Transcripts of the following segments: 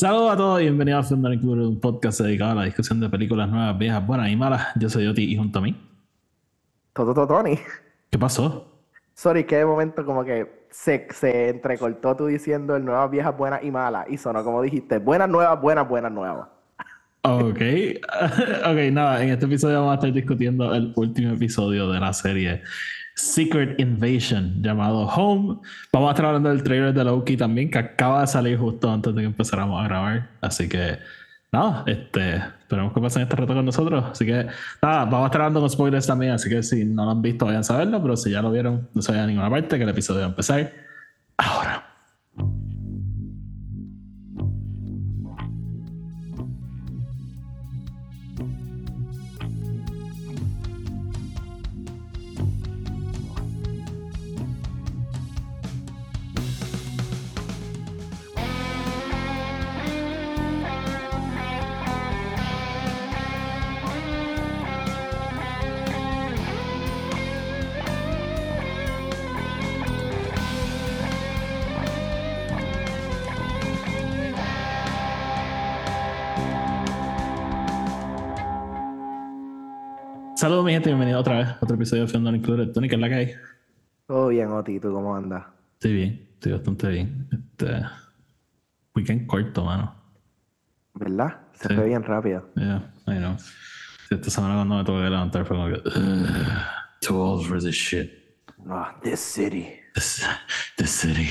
Saludos a todos y bienvenidos a Film Club, un podcast dedicado a la discusión de películas nuevas, viejas, buenas y malas. Yo soy Oti y junto a mí. Toto Tony. ¿Qué pasó? Sorry, que de momento como que se, se entrecortó tú diciendo el nuevas, viejas, buenas y malas. Y sonó como dijiste, buenas, nuevas, buenas, buenas, nuevas. Ok. ok, nada, en este episodio vamos a estar discutiendo el último episodio de la serie Secret Invasion llamado Home. Vamos a estar hablando del trailer de Loki también, que acaba de salir justo antes de que empezáramos a grabar. Así que, nada, este, esperemos que pasen este rato con nosotros. Así que, nada, vamos a estar hablando con spoilers también. Así que si no lo han visto, vayan a saberlo. Pero si ya lo vieron, no se vayan a ninguna parte, que el episodio va a empezar ahora. Saludos, mi gente, bienvenido otra vez a otro episodio de Film Included. Tony, ¿qué es la que hay? Todo bien, Oti, ¿tú cómo andas? Estoy bien, estoy bastante bien. Este. Weekend corto, mano. ¿Verdad? Se fue bien rápido. Yeah, I know. Esta semana cuando me tuve que levantar fue como que. Too old for this shit. Oh, this city. This, this city.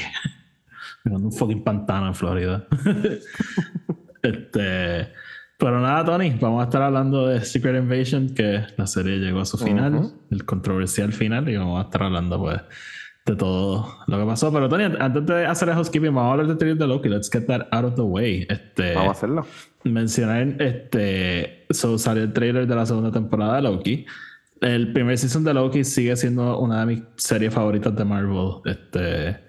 Mirando un fucking pantano en Florida. este. Pero nada, Tony, vamos a estar hablando de Secret Invasion, que la serie llegó a su final, el controversial final, y vamos a estar hablando, pues, de todo lo que pasó. Pero, Tony, antes de hacer el housekeeping, vamos a hablar de trailer de Loki. Let's get that out of the way. Este, vamos a hacerlo. Mencionar, este, so, salió el trailer de la segunda temporada de Loki. El primer season de Loki sigue siendo una de mis series favoritas de Marvel. Este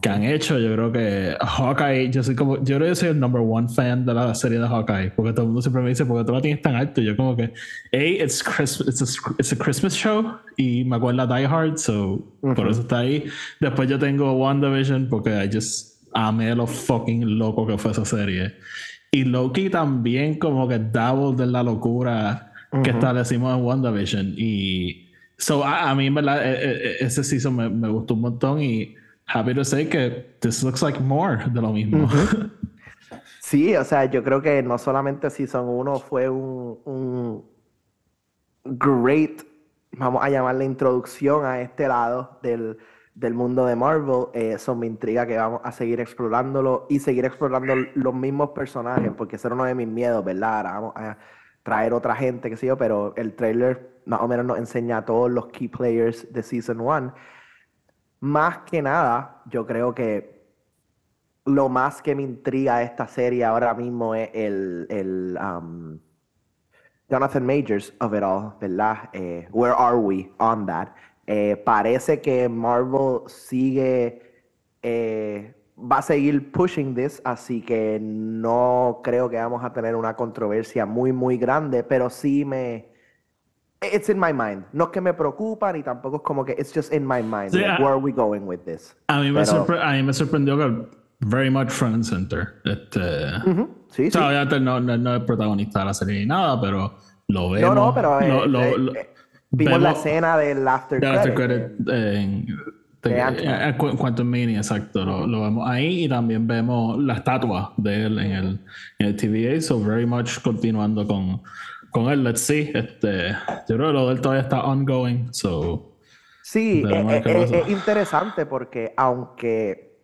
que han hecho. Yo creo que Hawkeye, yo soy como, yo creo que soy el number one fan de la serie de Hawkeye, porque todo el mundo siempre me dice, porque tú la tienes tan alto. Yo como que, hey, it's, Christmas, it's, a, it's a Christmas show y me acuerda Die Hard, so por eso está ahí. Después yo tengo WandaVision porque I just amé lo fucking loco que fue esa serie. Y Loki también como que double de la locura que establecimos en WandaVision. Y so a, mí en verdad e, e, e, ese season me, me gustó un montón y happy to say que this looks like more de lo mismo. Sí, o sea, yo creo que no solamente Season 1 fue un, un great, vamos a llamarle introducción a este lado del, del mundo de Marvel. Eh, eso me intriga que vamos a seguir explorándolo y seguir explorando los mismos personajes, porque ese era uno de mis miedos, ¿verdad? Ahora vamos a traer otra gente, qué sé yo, pero el trailer más o menos nos enseña a todos los key players de Season 1 más que nada, yo creo que lo más que me intriga esta serie ahora mismo es el, el um, Jonathan Majors of it all, ¿verdad? Eh, where are we on that? Eh, parece que Marvel sigue, eh, va a seguir pushing this, así que no creo que vamos a tener una controversia muy, muy grande, pero sí me, It's in my mind. No es que me preocupa ni tampoco es como que it's just in my mind. where are we going with this? A mí, me a mí me sorprendió que very much front and center. Este, Sí, o sea, obviamente no, no, es protagonista de la serie ni nada, pero lo vemos. No, no, pero eh, eh, eh, vimos la escena del after credit. After credit en, en Quantum Mini, exacto. Lo, lo, vemos ahí y también vemos la estatua de él en el, en el TVA. So, very much continuando con con él, let's see. Este, yo creo que lo de él todavía está ongoing, so. Sí, es, eh, eh, eh, interesante porque aunque,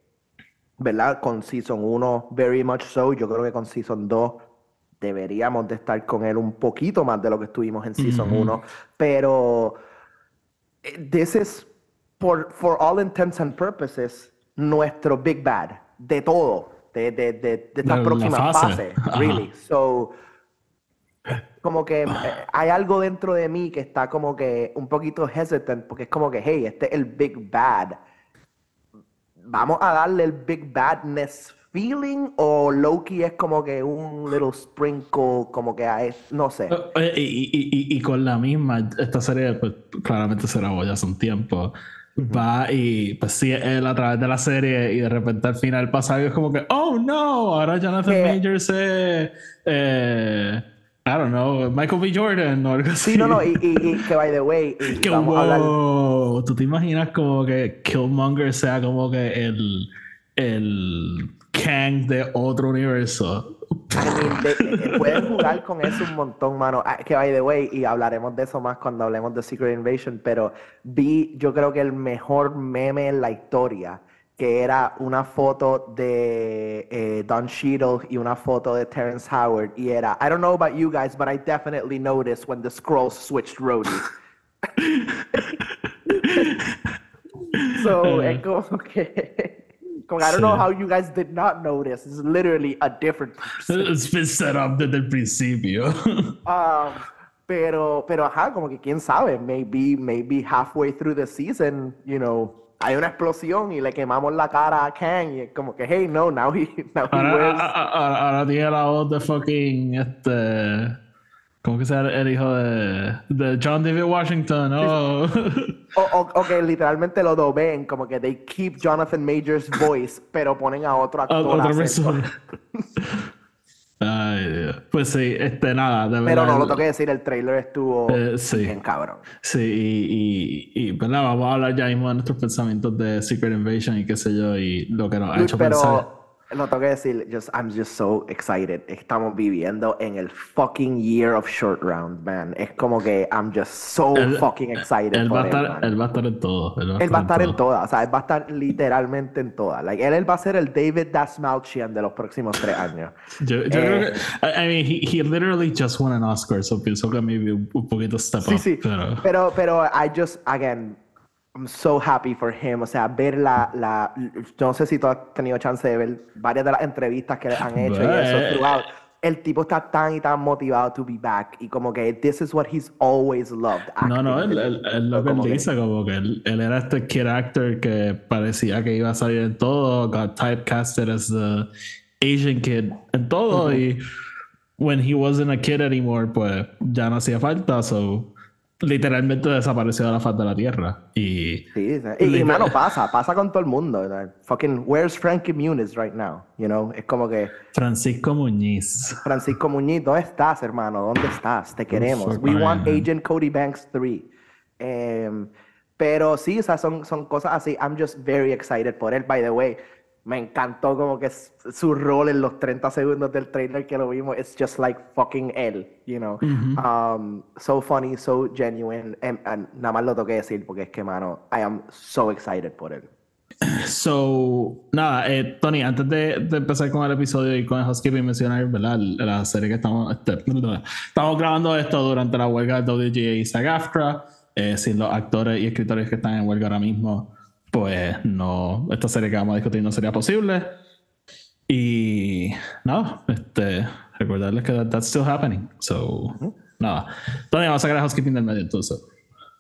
¿verdad? Con Season 1, very much so, yo creo que con Season 2 deberíamos de estar con él un poquito más de lo que estuvimos en Season 1, pero this is, for, for all intents and purposes, nuestro Big Bad, de todo, de, de, de, de esta próxima fase, really. So, como que eh, hay algo dentro de mí que está como que un poquito hesitant, porque es como que, hey, este es el Big Bad. ¿Vamos a darle el Big Badness feeling o Loki es como que un little sprinkle, como que hay, no sé. Y, y, y, y, con la misma, esta serie pues, claramente se grabó ya hace un tiempo. va y pues sí, él a través de la serie y de repente al final pasa algo es como que, oh no, ahora Jonathan Eh. Majors es, eh, I don't know, Michael B. Jordan o algo así. Sí, no, no, y, y- y que by the way, y Que vamos a hablar. wow, tú te imaginas como que Killmonger sea como que el, el Kang de otro universo. I mean, de- de- pueden jugar con eso un montón, mano. Ah, Que by the way, y hablaremos de eso más cuando hablemos de Secret Invasion, pero vi, yo creo que el mejor meme en la historia, que era una foto de eh, Don Cheadle y una foto de Terrence Howard, y era, I don't know about you guys, but I definitely noticed when the scrolls switched roadies. so, es como que... Como, I don't know how you guys did not notice. It's literally a different person. It's been set up desde el principio. Um, pero, pero ajá, como que quién sabe, maybe, maybe halfway through the season, you know, hay una explosión y le quemamos la cara a Kang y es como que, hey, no, now he, now he Ahora, wears... ahora, ahora tiene la voz de fucking este. ¿Cómo que se llama el hijo de, de John David Washington? Oh. O, o- o que literalmente lo doben, como que they keep Jonathan Major's voice, pero ponen a otro actor. Otra persona. Ay, Dios. Pues sí, este, nada, de Pero verdad, no lo tengo que decir, el trailer estuvo Eh, sí. bien cabrón. Sí, y, y, y pues nada, vamos a hablar ya mismo de nuestros pensamientos de Secret Invasion y qué sé yo, y lo que nos ha hecho Pero pensar. Lo tengo que decir, just, I'm just so excited. Estamos viviendo en el fucking year of short round, man. Es como que I'm just so Él- fucking excited Él va, estar, él va a estar en todo. Él va a Él va a estar en todas, o sea, él va a estar literalmente en todas. Like, él, va a ser el David Dasmalchian de los próximos tres años. Yo, yo Eh, creo que, I, mean, he, he literally just won an Oscar, so pienso que maybe un, un poquito step Sí, up. sí. Pero, Pero, pero I just, again, I'm so happy for him. O sea, ver la, la, yo no sé si tú has tenido chance de ver varias de las entrevistas que han hecho y eso But- throughout. El tipo está tan y tan motivado to be back y como que this is what he's always loved. no, no, acting. él, él, él lo que él dice, como que él, él era este kid actor que parecía que iba a salir en todo, got typecasted as the Asian kid en todo, y when he wasn't a kid anymore, pues ya no hacía falta, so literalmente desapareció de la faz de la tierra. Y Sí, sí. Y, mano, pasa, pasa con todo el mundo. Fucking, where's Frankie Muniz right now? You know, es como que Francisco Muñiz. Francisco Muñiz, ¿dónde estás, hermano? ¿Dónde estás? Te queremos. We want Agent Cody Banks 3. Em, pero sí, o sea, son, son cosas así. I'm just very excited por él. By the way, me encantó como que su rol en los 30 segundos del trailer que lo vimos. It's just like fucking él, you know. Um, so funny, so genuine. Em, and nada más lo tengo que decir porque es que, mano, I am so excited por él. So, nada, eh, Tony, antes de, de empezar con el episodio y con el housekeeping, mencionar ¿verdad? la serie que estamos, este, estamos grabando esto durante la huelga de WGA y SAG-AFTRA. Eh, sin los actores y escritores que están en huelga ahora mismo, pues no, esta serie que vamos a discutir no sería posible. Y nada, este, recordarles que that- that's still happening. So, nada. Tony, vamos a sacar el housekeeping del medio entonces.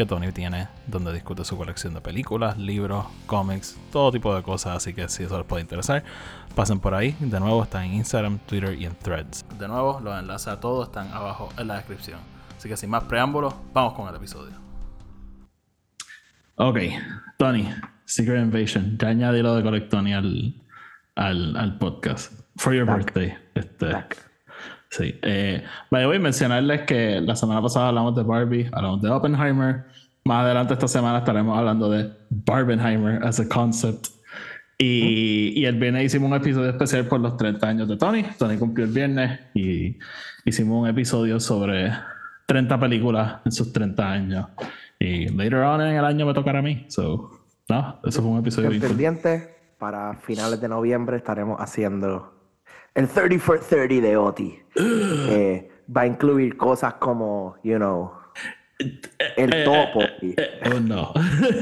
que Tony tiene donde discute su colección de películas, libros, cómics, todo tipo de cosas. Así que si eso les puede interesar, pasen por ahí. De nuevo, está en Instagram, Twitter y en Threads. De nuevo, los enlaces a todos están abajo en la descripción. Así que sin más preámbulos, vamos con el episodio. Ok, Tony, Secret Invasion. Ya añadí lo de Colectoni al, al, al podcast. For your birthday. Este, sí. Eh, by the way, mencionarles que la semana pasada hablamos de Barbie, hablamos de Oppenheimer. Más adelante esta semana estaremos hablando de Barbenheimer as a concept. Y, y el viernes hicimos un episodio especial por los 30 años de Tony. Tony cumplió el viernes y hicimos un episodio sobre 30 películas en sus 30 años. Y later on en el año me tocará a mí. So, no, eso fue un episodio pendiente. Para finales de noviembre estaremos haciendo el 30 for 30 de Oti. eh, va a incluir cosas como, you know, el eh, topo. Eh, eh, oh no.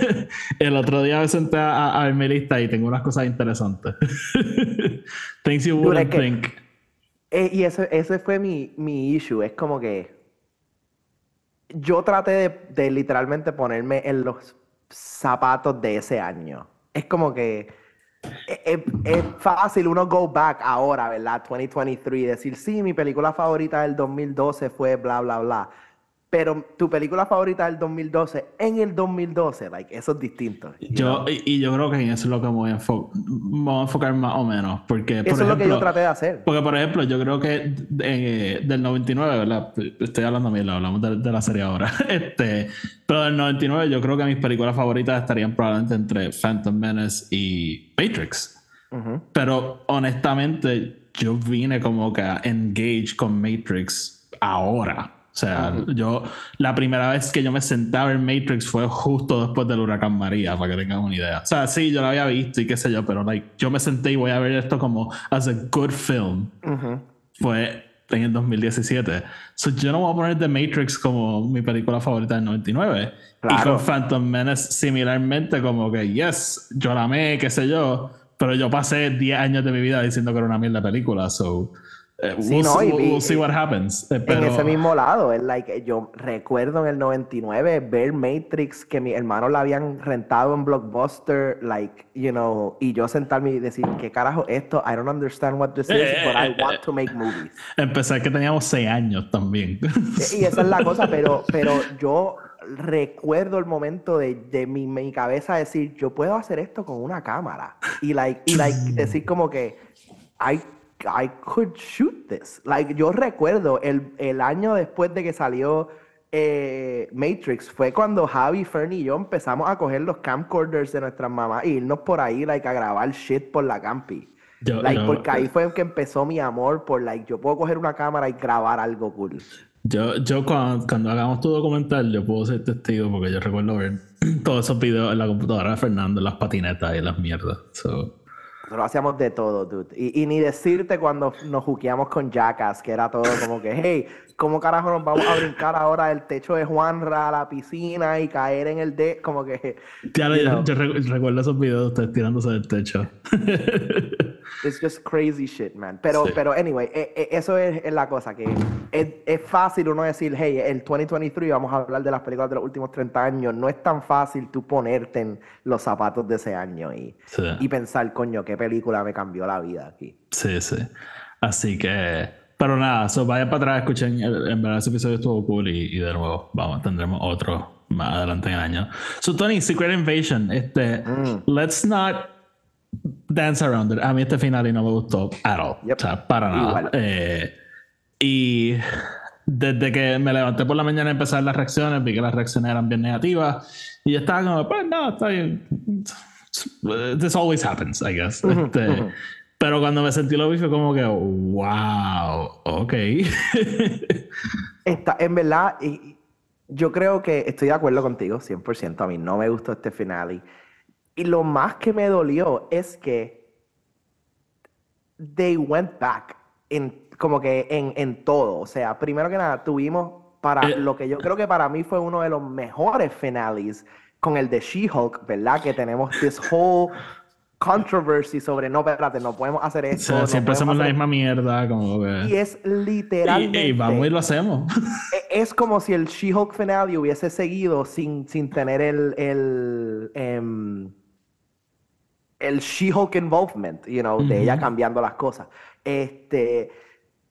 el otro día me senté a, ver mi lista y tengo unas cosas interesantes. Things you wouldn't think. y ese, ese fue mi, mi issue. Es como que yo traté de, de, literalmente ponerme en los zapatos de ese año. Es como que es, es, fácil uno go back ahora, ¿verdad? 2023 y decir, sí, mi película favorita del 2012 fue bla, bla, bla. Pero tu película favorita del 2012 en el 2012, like, eso es distinto. Yo, y, yo creo que en eso es lo que me voy a, enfocar más o menos. Porque, eso es lo que yo traté de hacer. Porque, por ejemplo, yo creo que eh, del 99, ¿verdad? Estoy hablando bien, hablamos de, la serie ahora. este, pero del 99, yo creo que mis películas favoritas estarían probablemente entre Phantom Menace y Matrix. Pero honestamente, yo vine como que a engage con Matrix ahora. O sea, yo, la primera vez que yo me sentaba en Matrix fue justo después del huracán María, para que tengan una idea. O sea, sí, yo lo había visto y qué sé yo, pero like, yo me senté y voy a ver esto como as a good film. Fue en el 2017. So, yo no voy a poner The Matrix como mi película favorita del 99. Y con Phantom Menace similarmente como que, yes, yo la amé, qué sé yo, pero yo pasé 10 años de mi vida diciendo que era una mierda película, so... Eh, we'll, no, we'll, see what happens. Eh, en ese mismo lado, es like, yo recuerdo en el 99 ver Matrix que mi hermano la habían rentado en Blockbuster, like, you know, y yo sentarme y decir, ¿qué carajo esto? I don't understand what this is, but I want to make movies. Empezar que teníamos 6 años también. Y esa es la cosa, pero, pero yo recuerdo el momento de, de mi, mi, cabeza decir, yo puedo hacer esto con una cámara. Y, like, y like, decir como que, I I could shoot this. Like, yo recuerdo el, el año después de que salió eh, Matrix, fue cuando Javi, Fernie y yo empezamos a coger los camcorders de nuestras mamás e irnos por ahí, like, a grabar shit por la campi. like, porque ahí fue que empezó mi amor por, like, yo puedo coger una cámara y grabar algo cool. Yo, yo cuando, cuando hagamos tu documental, yo puedo ser testigo porque yo recuerdo ver todos esos videos en la computadora de Fernando, las patinetas y las mierdas. So, nosotros hacíamos de todo, dude. Y, ni decirte cuando nos juqueamos con Jackass, que era todo como que, hey, ¿cómo carajo nos vamos a brincar ahora del techo de Juanra a la piscina y caer en el de... Como que... Claro, yo, recuerdo esos videos de ustedes tirándose del techo. It's just crazy shit, man. Pero, pero anyway, e, e, eso es, la cosa, que es, fácil uno decir, hey, el 2023 vamos a hablar de las películas de los últimos 30 años. No es tan fácil tú ponerte en los zapatos de ese año y, y pensar, coño, qué película me cambió la vida aquí. Sí, sí. Así que, pero nada, so vayan para atrás, escuchen, en verdad ese episodio estuvo cool y, de nuevo, vamos, tendremos otro más adelante en el año. So, Tony, Secret Invasion, este, mm. let's not dance around it. A mí este final y no me gustó at all. O sea, para nada. Eh, y desde que me levanté por la mañana a empezar las reacciones, vi que las reacciones eran bien negativas. Y estaba como, pues no, está bien. This always happens, I guess. Este, pero cuando me sentí lo vi fue como que, wow, ok. Está, en verdad, yo creo que estoy de acuerdo contigo, 100%. A mí no me gustó este final. Y y lo más que me dolió es que they went back en, como que en, en todo. O sea, primero que nada, tuvimos para eh. lo que yo creo que para mí fue uno de los mejores finales con el de She-Hulk, ¿verdad? Que tenemos this whole controversy sobre no, espérate, no podemos hacer eso. siempre hacemos la misma mierda, como Y es literalmente. Y, vamos y lo hacemos. E, es, como si el She-Hulk finale hubiese seguido sin, sin tener el. el em, el She-Hulk involvement, you know, de ella cambiando las cosas. Este,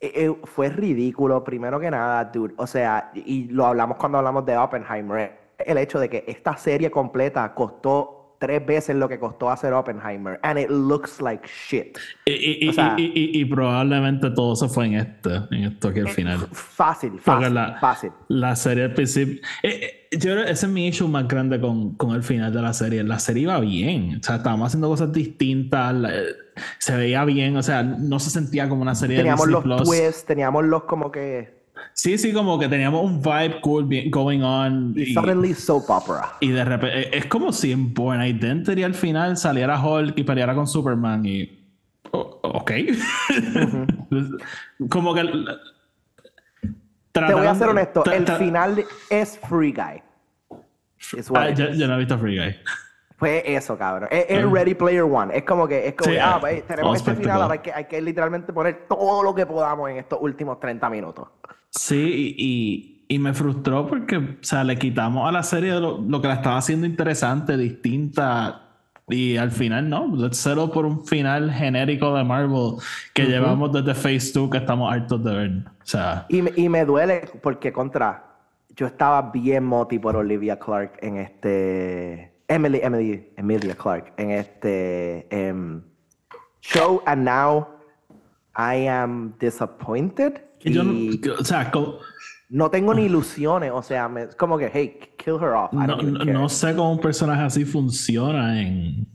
e, e, fue ridículo, primero que nada, dude. O sea, y lo hablamos cuando hablamos de Oppenheimer, el hecho de que esta serie completa costó tres veces lo que costó hacer Oppenheimer. And it looks like shit. Y, y, probablemente todo se fue en esto, en esto aquí al final. Fácil, fácil. La, fácil. La serie al principio. Eh, eh, yo creo ese es mi issue más grande con, con, el final de la serie. La serie iba bien. O sea, estábamos haciendo cosas distintas. Eh, se veía bien. O sea, no se sentía como una serie teníamos de Teníamos los twists, teníamos los como que Sí, sí, como que teníamos un vibe cool going on. Y suddenly soap opera. y de repente, eh, es como si en Born Identity al final saliera Hulk y peleara con Superman y. ok. como que. Te voy a ser honesto, el final es Free Guy. Ah, yo, yo no he visto Free Guy. Fue eso, cabrón. Es, es Ready Player One. Es como que, es como, Sí, ah, eh, pues, all tenemos este final, ahora hay que, hay que literalmente poner todo lo que podamos en estos últimos 30 minutos. Sí, y, y- me frustró porque, o sea, le quitamos a la serie lo, lo que la estaba haciendo interesante, distinta. Y al final, no, let's settle por un final genérico de Marvel que llevamos desde Phase 2 que estamos hartos de ver. O sea, Y, me- y me duele porque contra, yo estaba bien moti por Olivia Clark en este, Emily, Emily, Emilia Clark en este em, show, and now I am disappointed. Yo no, y que- o sea, no tengo ni ilusiones, o sea, me- como que, hey, kill her off. I no, don't no- sé cómo un personaje así funciona en.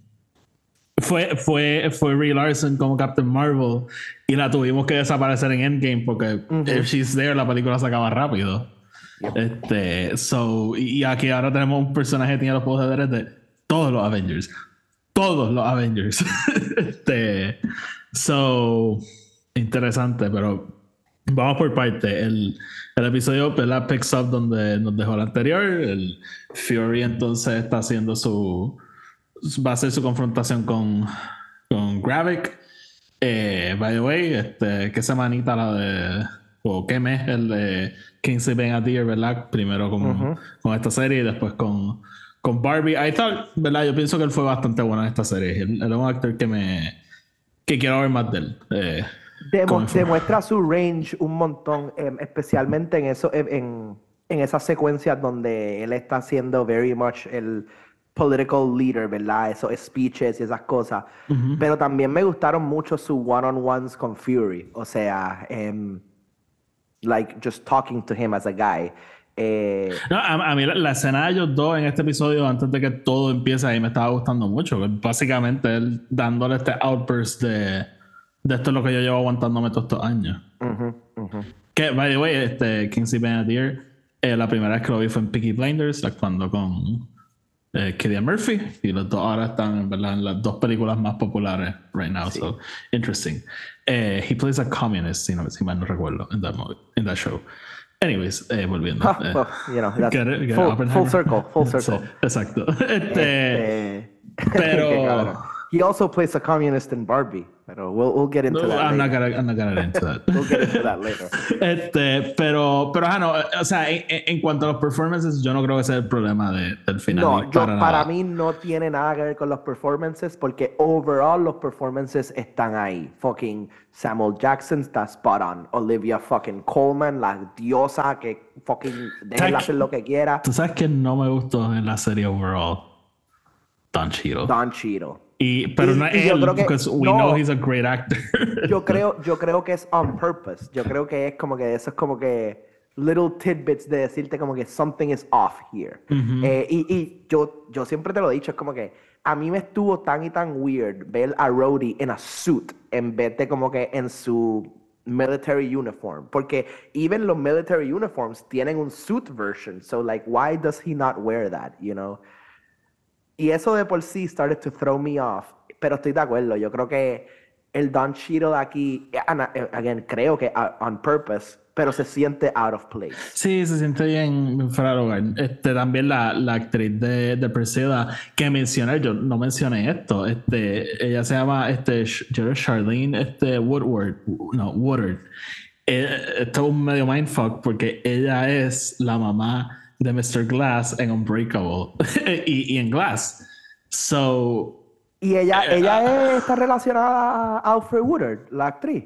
Fue, fue, fue Brie Larson como Captain Marvel y la tuvimos que desaparecer en Endgame porque if she's there la película se acaba rápido. Este, so, y y aquí ahora tenemos un personaje que tiene los poderes de todos los Avengers. Todos los Avengers. este, so, interesante, pero vamos por parte. El, el episodio ¿verdad? picks up donde nos dejó el anterior. El Fury entonces está haciendo su. Va a hacer su confrontación con, con Gravik. Eh, by the way, este, qué semanita la de. O qué mes el de Kingsley Ben Adir, ¿verdad? Primero con, con esta serie y después con, con Barbie. I thought, ¿verdad? Yo pienso que él fue bastante bueno en esta serie. Él, él es un actor que me. que quiero ver más de él. Eh, Demo- demuestra su range un montón, em, especialmente en eso, en, en esas secuencias donde él está siendo very much el political leader, ¿verdad? Esos speeches y esas cosas. Pero también me gustaron mucho sus one-on-ones con Fury. O sea, em, like just talking to him as a guy. Eh, No, a, a mí la, la escena de ellos dos en este episodio, antes de que todo empiece ahí, me estaba gustando mucho. Básicamente, él dándole este outburst de, de esto es lo que yo llevo aguantándome todos estos años. ujú, ujú. Que, by the way, este, Kingsley Ben-Adir, eh, la primera vez que lo vi fue en Peaky Blinders, actuando con eh, Cillian Murphy. Y los dos ahora están, en verdad, en las dos películas más populares right now. So, interesting. Eh, he plays a communist, si, no, si mal no recuerdo, in that, movie, in that show. Anyways, eh, volviendo. Ah, eh, well, you know, Get it, get full, full circle, full Sí, circle. exacto. Este, Eh, pero-. He also plays a communist in Barbie, pero we'll, we'll get into no, that I'm not later. gonna, I'm not gonna get into that. We'll get into that later. Este, pero, pero, ajá, no, o sea, en, en- cuanto a los performances, yo no creo que sea el problema de- del final. No, yo, para para mí no tiene nada que ver con los performances porque overall los performances están ahí. Fucking Samuel Jackson está spot on. Olivia fucking Coleman, la diosa que fucking déjenla Tac. hacer lo que quiera. Tú sabes que no me gustó en la serie overall. Don Cheadle. Don Cheadle. Y, pero Y- no es yo él, creo que- because we no. know he's a great actor. Yo creo, yo creo que es on purpose. Yo creo que es como que eso es como que little tidbits de decirte como que something is off here. Eh, y y yo, yo siempre te lo he dicho, es como que a mí me estuvo tan y tan weird ver a Rhodey en a suit en vez de como que en su military uniform. Porque even los military uniforms tienen un suit version. So like, why does he not wear that, you know? Y eso de por sí started to throw me off. Pero estoy de acuerdo. Yo creo que el Don Cheadle aquí, ana- eh, again, creo que uh, on purpose, pero se siente out of place. Sí, se siente bien fuera de. Este, también la, la actriz de, de Preseda que mencioné, yo no mencioné esto. Este, ella se llama este, Charlene este, Woodward. No, Woodard. Eh, esto es un medio mindfuck porque ella es la mamá de Mr. Glass en Unbreakable y, y en Glass. So, Y ella, ella es- está relacionada a Alfred Woodard, la actriz.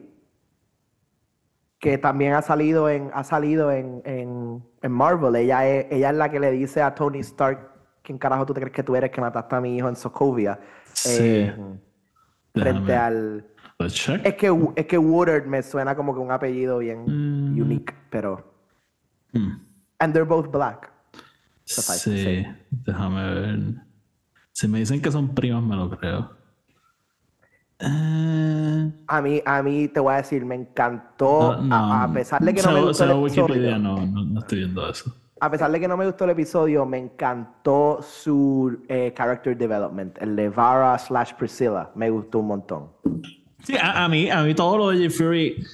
Que también ha salido en, ha salido en, en, en Marvel. Ella es, ella es la que le dice a Tony Stark, ¿quién carajo tú te crees que tú eres que mataste a mi hijo en Sokovia? Sí. Eh, frente al... let's check. Es que, es que Woodard me suena como que un apellido bien Mm. unique, pero... Hmm. And they're both black. Sí, déjame ver. Si me dicen que son primas, me lo creo. Eh, A mí, a mí te voy a decir, me encantó, No, no, a, a pesar de que no se- me gustó el episodio, no, no, no estoy viendo eso. a pesar de que no me gustó el episodio, me encantó su eh, character development, el de Vara slash Priscilla, me gustó un montón. Sí, a, a mí, a mí todo lo de Jay Fury,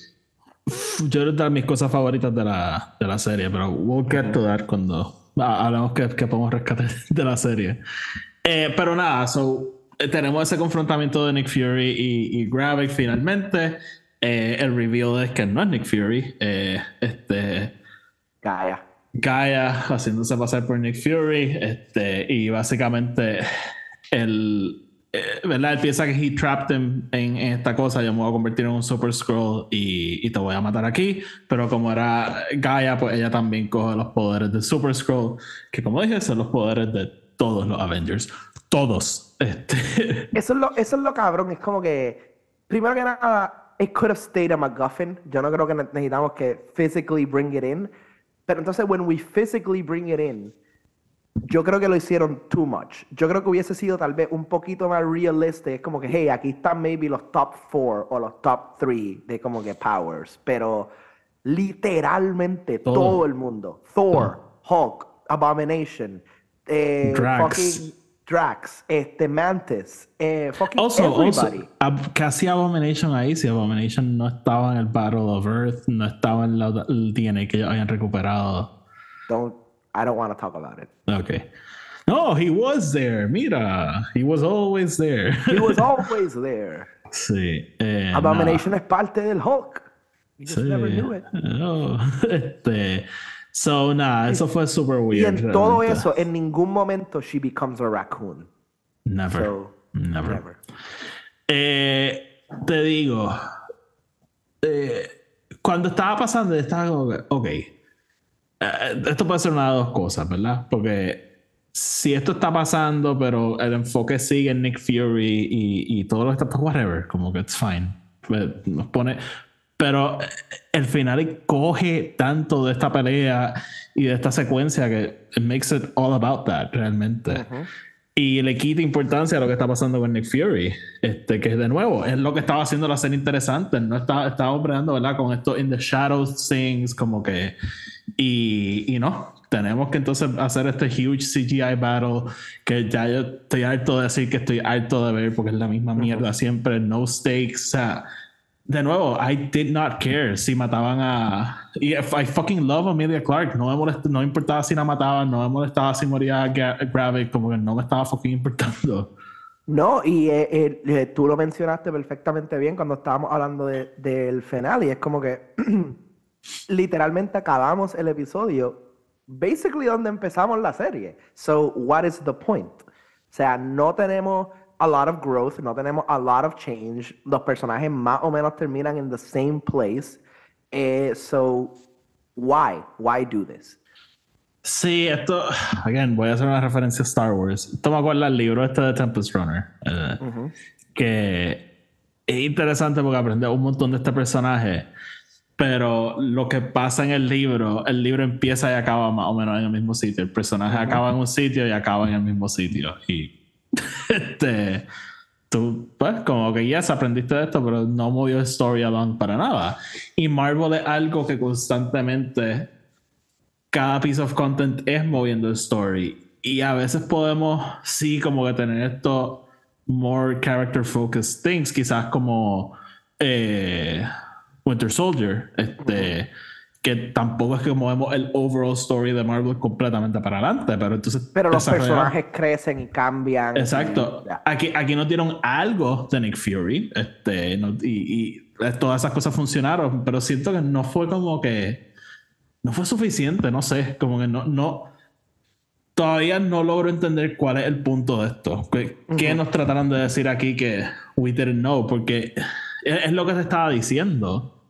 yo creo que mis cosas favoritas de la, de la serie, pero we'll get to that cuando hablamos que, que podemos rescatar de la serie. Eh, pero nada, so, eh, tenemos ese confrontamiento de Nick Fury y, y Gravik finalmente. Eh, el reveal es que no es Nick Fury, eh, este, Gaia. Gaia haciéndose pasar por Nick Fury, este, y básicamente el, eh, ¿verdad? Él piensa que he trapped him en, en esta cosa, yo me voy a convertir en un Super Scroll y, y te voy a matar aquí, pero como era Gaia, pues ella también coge los poderes de Super Scroll, que como dije, son los poderes de todos los Avengers, todos. Este, Eso es, lo, eso es lo cabrón, es como que, primero que nada, it could have stayed a MacGuffin. Yo no creo que ne- necesitamos que physically bring it in. Pero entonces, when we physically bring it in, yo creo que lo hicieron too much. Yo creo que hubiese sido tal vez un poquito más realistic. Es como que, hey, aquí están maybe los top four o los top three de como que powers. Pero literalmente Todo. todo, el mundo. Thor, Hulk, Abomination, eh, Drax. fucking Drax, este Mantis, eh, fucking Also, also, everybody. ab- casi Abomination ahí, si Abomination no estaba en el Battle of Earth, no estaba en la- el DNA que ellos habían recuperado. Don't I don't want to talk about it. Okay. No, he was there. Mira, he was always there. He was always there. sí. eh, Abomination es parte del Hulk. You just sí. never knew it. No, este. So, nada, eso fue super Y weird. en todo eso, en ningún momento she becomes a raccoon. Never. So, never. never. Eh, te digo, eh, cuando estaba pasando, estaba como ok, esto puede ser una de dos cosas, ¿verdad? Porque si esto está pasando, pero el enfoque sigue en Nick Fury y, y todo lo que está, pues whatever, como que it's fine. Pues, Nos pone, pero eh, el final coge tanto de esta pelea y de esta secuencia que it makes it all about that, realmente. Y le quita importancia a lo que está pasando con Nick Fury. Este, que de nuevo, es lo que estaba haciendo la serie interesante. No estaba, estaba operando, ¿verdad? Con esto in the shadows things, como que. Y, y no. Tenemos que entonces hacer este huge CGI battle que ya yo estoy harto de decir que estoy harto de ver porque es la misma mierda siempre, no stakes. O sea, de nuevo, I did not care si mataban a. Y I fucking love Amelia Clark. No me, molest- no importaba si la mataban, no me molestaba si moría Gravik, como que no me estaba fucking importando. No, y eh, eh, eh, tú lo mencionaste perfectamente bien cuando estábamos hablando de- del final. Y es como que literalmente acabamos el episodio, basically donde empezamos la serie. So, what is the point? O sea, no tenemos a lot of growth, no tenemos a lot of change. Los personajes más o menos terminan in the same place. Eh, so, why? Why do this? Sí, esto. Again, voy a hacer una referencia a Star Wars. Esto me acuerda el libro este de Tempest Runner. eh, Que es interesante porque aprendes un montón de este personaje. Pero lo que pasa en el libro, el libro empieza y acaba más o menos en el mismo sitio. El personaje acaba en un sitio y acaba en el mismo sitio. Y este, tú, pues, como que ya aprendiste de esto, pero no movió el story along para nada. Y Marvel es algo que constantemente cada piece of content es moviendo story. Y a veces podemos, sí, como que tener estos more character focused things, quizás como eh, Winter Soldier, este, que tampoco es que movemos el overall story de Marvel completamente para adelante, pero entonces. Pero los personajes crecen y cambian. Exacto. y. Aquí, aquí nos dieron algo de Nick Fury. Este, no- y, y todas esas cosas funcionaron. Pero siento que no fue como que. No fue suficiente, no sé. Como que no. no todavía no logro entender cuál es el punto de esto. ¿Qué, qué nos trataron de decir aquí que we didn't know? Porque es, es lo que te estaba diciendo.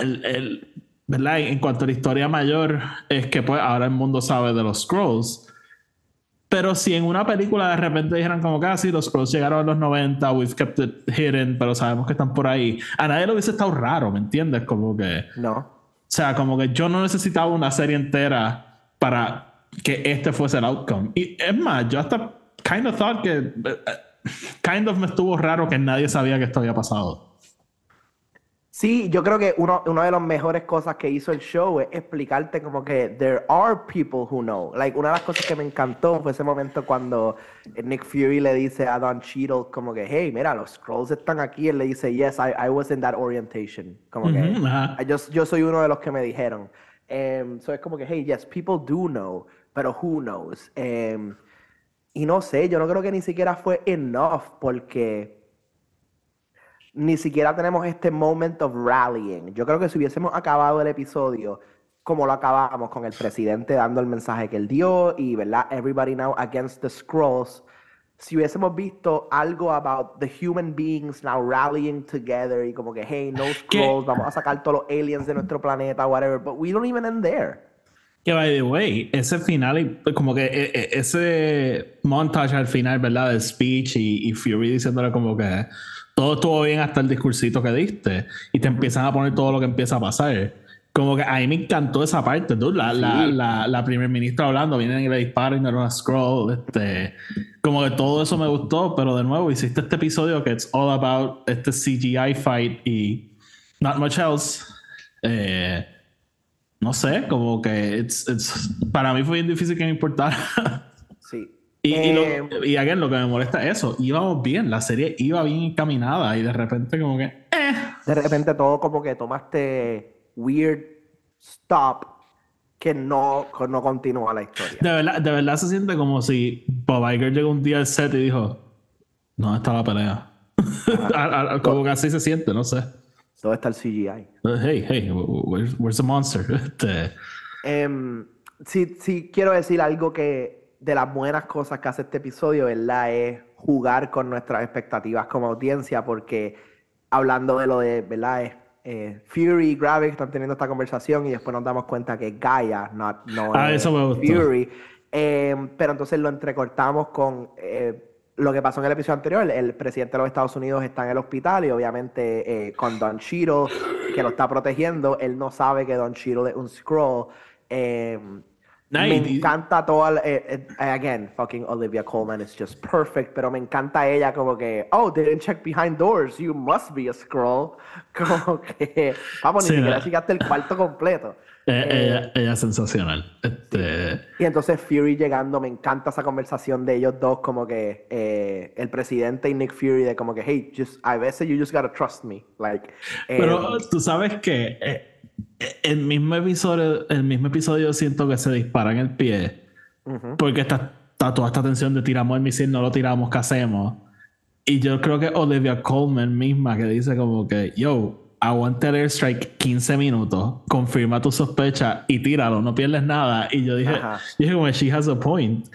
El- el- ¿verdad? En cuanto a la historia mayor, es que pues ahora el mundo sabe de los Scrolls. Pero si en una película de repente dijeran como que así los Scrolls llegaron a los 90, we've kept it hidden, pero sabemos que están por ahí, a nadie le hubiese estado raro, ¿me entiendes? Como que, o No. sea, como que yo no necesitaba una serie entera para que este fuese el outcome. Y es más, yo hasta kind of thought que, eh, kind of me estuvo raro que nadie sabía que esto había pasado. Sí, yo creo que uno, una de las mejores cosas que hizo el show es explicarte como que there are people who know. Like, una de las cosas que me encantó fue ese momento cuando Nick Fury le dice a Don Cheadle como que, hey, mira, los scrolls están aquí. Él le dice, yes, I, I was in that orientation. Como que, yo, yo, soy uno de los que me dijeron. Um, so es como que, hey, yes, people do know, pero who knows? Um, y no sé, yo no creo que ni siquiera fue enough porque ni siquiera tenemos este moment of rallying. Yo creo que si hubiésemos acabado el episodio como lo acabamos con el presidente dando el mensaje que él dio y, ¿verdad? Everybody now against the scrolls. Si hubiésemos visto algo about the human beings now rallying together y como que, hey, no scrolls, vamos a sacar todos los aliens de nuestro planeta, whatever, but we don't even end there. Que by the way, ese final, como que e, e, ese montage al final, ¿verdad? De speech y, y Fury diciéndole como que todo estuvo bien hasta el discursito que diste y te empiezan a poner todo lo que empieza a pasar. Como que a mí me encantó esa parte, tú, la, la, la, la, primer ministra hablando, vienen y le disparan y no era una scroll, este, como que todo eso me gustó, pero de nuevo hiciste este episodio que es all about este CGI fight y not much else. Eh, no sé, como que it's, it's, para mí fue bien difícil que me importara. Sí. Y, eh, y, again, lo que me molesta es eso. Íbamos bien, la serie iba bien encaminada y de repente como que... Eh. De repente todo como que tomaste weird stop que no, no continúa la historia. De verdad, de verdad se siente como si Bob Iger llegó un día al set y dijo, ¿dónde está la pelea? como que así se siente, no sé. ¿Dónde está el CGI? Hey, hey, where's, the monster? um, sí, sí, quiero decir algo que de las buenas cosas que hace este episodio, ¿verdad? Es jugar con nuestras expectativas como audiencia, porque hablando de lo de, ¿verdad? Eh, Fury y Gravik están teniendo esta conversación y después nos damos cuenta que Gaia, no, no ah, es Fury. Em, pero entonces lo entrecortamos con eh, lo que pasó en el episodio anterior. El presidente de los Estados Unidos está en el hospital y obviamente eh, con Don Cheadle, que lo está protegiendo, él no sabe que Don Cheadle es un scroll. Em, me encanta toda, eh, eh, again, fucking Olivia Colman is just perfect, pero me encanta ella como que, oh, didn't check behind doors, you must be a scroll. Como que, vamos, ni siquiera llegaste el cuarto completo. Eh, ella, es sensacional. Este... Y entonces Fury llegando, me encanta esa conversación de ellos dos, como que el presidente y Nick Fury, de como que, hey, just, a veces you just gotta trust me. Like, pero tú sabes que el mismo episodio, el mismo episodio siento que se dispara en el pie. Porque está, toda esta tensión de tiramos el misil, no lo tiramos, ¿qué hacemos? Y yo creo que Olivia Coleman misma que dice como que, yo, aguante el airstrike 15 minutos, confirma tu sospecha y tíralo, no pierdes nada. Y yo dije, yo dije como, she has a point.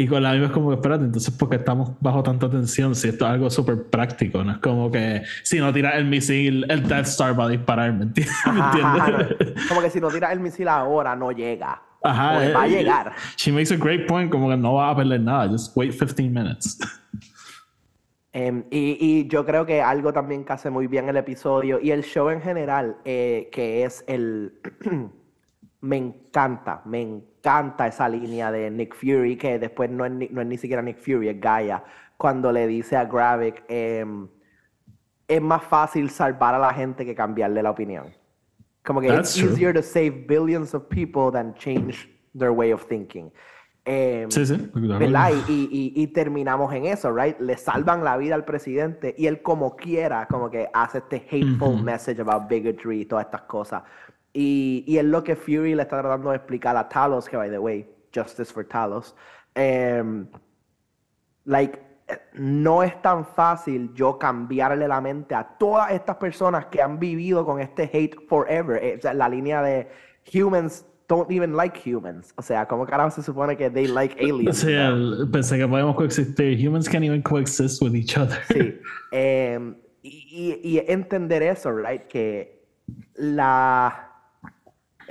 Y con la misma es como que, espérate, entonces, ¿por qué estamos bajo tanta tensión si esto es algo súper práctico? No es como que si no tiras el misil, el Death Star va a disparar, ¿me entiendes? Como que si no tiras el misil ahora, no llega. Ajá. va a eh, llegar. She makes a great point, como que no va a perder nada, just wait 15 minutes. Em, y, y, yo creo que algo también que hace muy bien el episodio y el show en general, eh, que es el... me encanta, me encanta esa línea de Nick Fury, que después no es ni, no es ni siquiera Nick Fury, es Gaia, cuando le dice a Gravik, em, es más fácil salvar a la gente que cambiarle la opinión. Como que es easier to save billions of people than change their way of thinking. Em, sí, sí, ¿verdad? Y, y, y, terminamos en eso, right? Le salvan la vida al presidente y él como quiera, como que hace este hateful message about bigotry y todas estas cosas. Y, y es lo que Fury le está tratando de explicar a Talos, que by the way, justice for Talos. Um, like, no es tan fácil yo cambiarle la mente a todas estas personas que han vivido con este hate forever. Eh, o sea, la línea de humans don't even like humans. O sea, ¿cómo carajo se supone que they like aliens? O sea, pensé que podemos coexistir. Humans can't even coexist with each other. Sí. Um, y, y, entender eso, right? Que la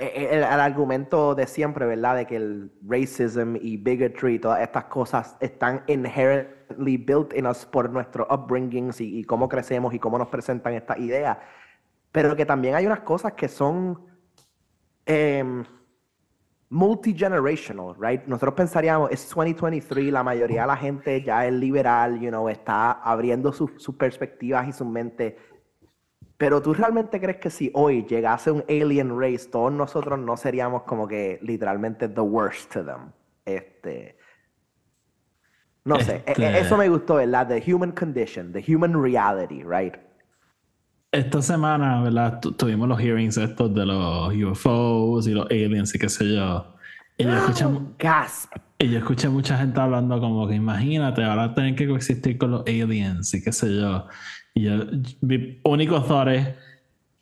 eh, eh, el, argumento de siempre, ¿verdad? De que el racism y bigotry, todas estas cosas están inherently built in us por nuestro upbringings y, cómo crecemos y cómo nos presentan estas ideas. Pero que también hay unas cosas que son eh, multigenerational, right? Nosotros pensaríamos, es 2023, la mayoría de la gente ya es liberal, you know, está abriendo sus perspectivas y su mente Pero tú realmente crees que si hoy llegase un alien race, todos nosotros no seríamos como que literalmente the worst to them. Este. No sé, e- e- Este- eso me gustó, ¿verdad? The human condition, the human reality, right? Esta semana, ¿verdad? Tu- tuvimos los hearings estos de los UFOs y los aliens y qué sé yo. Y yo escuché, mu- Gasp. y yo escuché mucha gente hablando como que imagínate, ahora tener que coexistir con los aliens y qué sé yo. Y yo, mi único thought es,